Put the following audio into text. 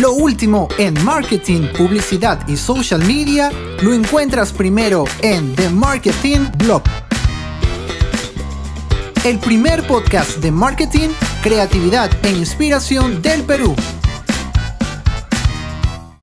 Lo último en marketing, publicidad y social media lo encuentras primero en The Marketing Blog. El primer podcast de marketing, creatividad e inspiración del Perú.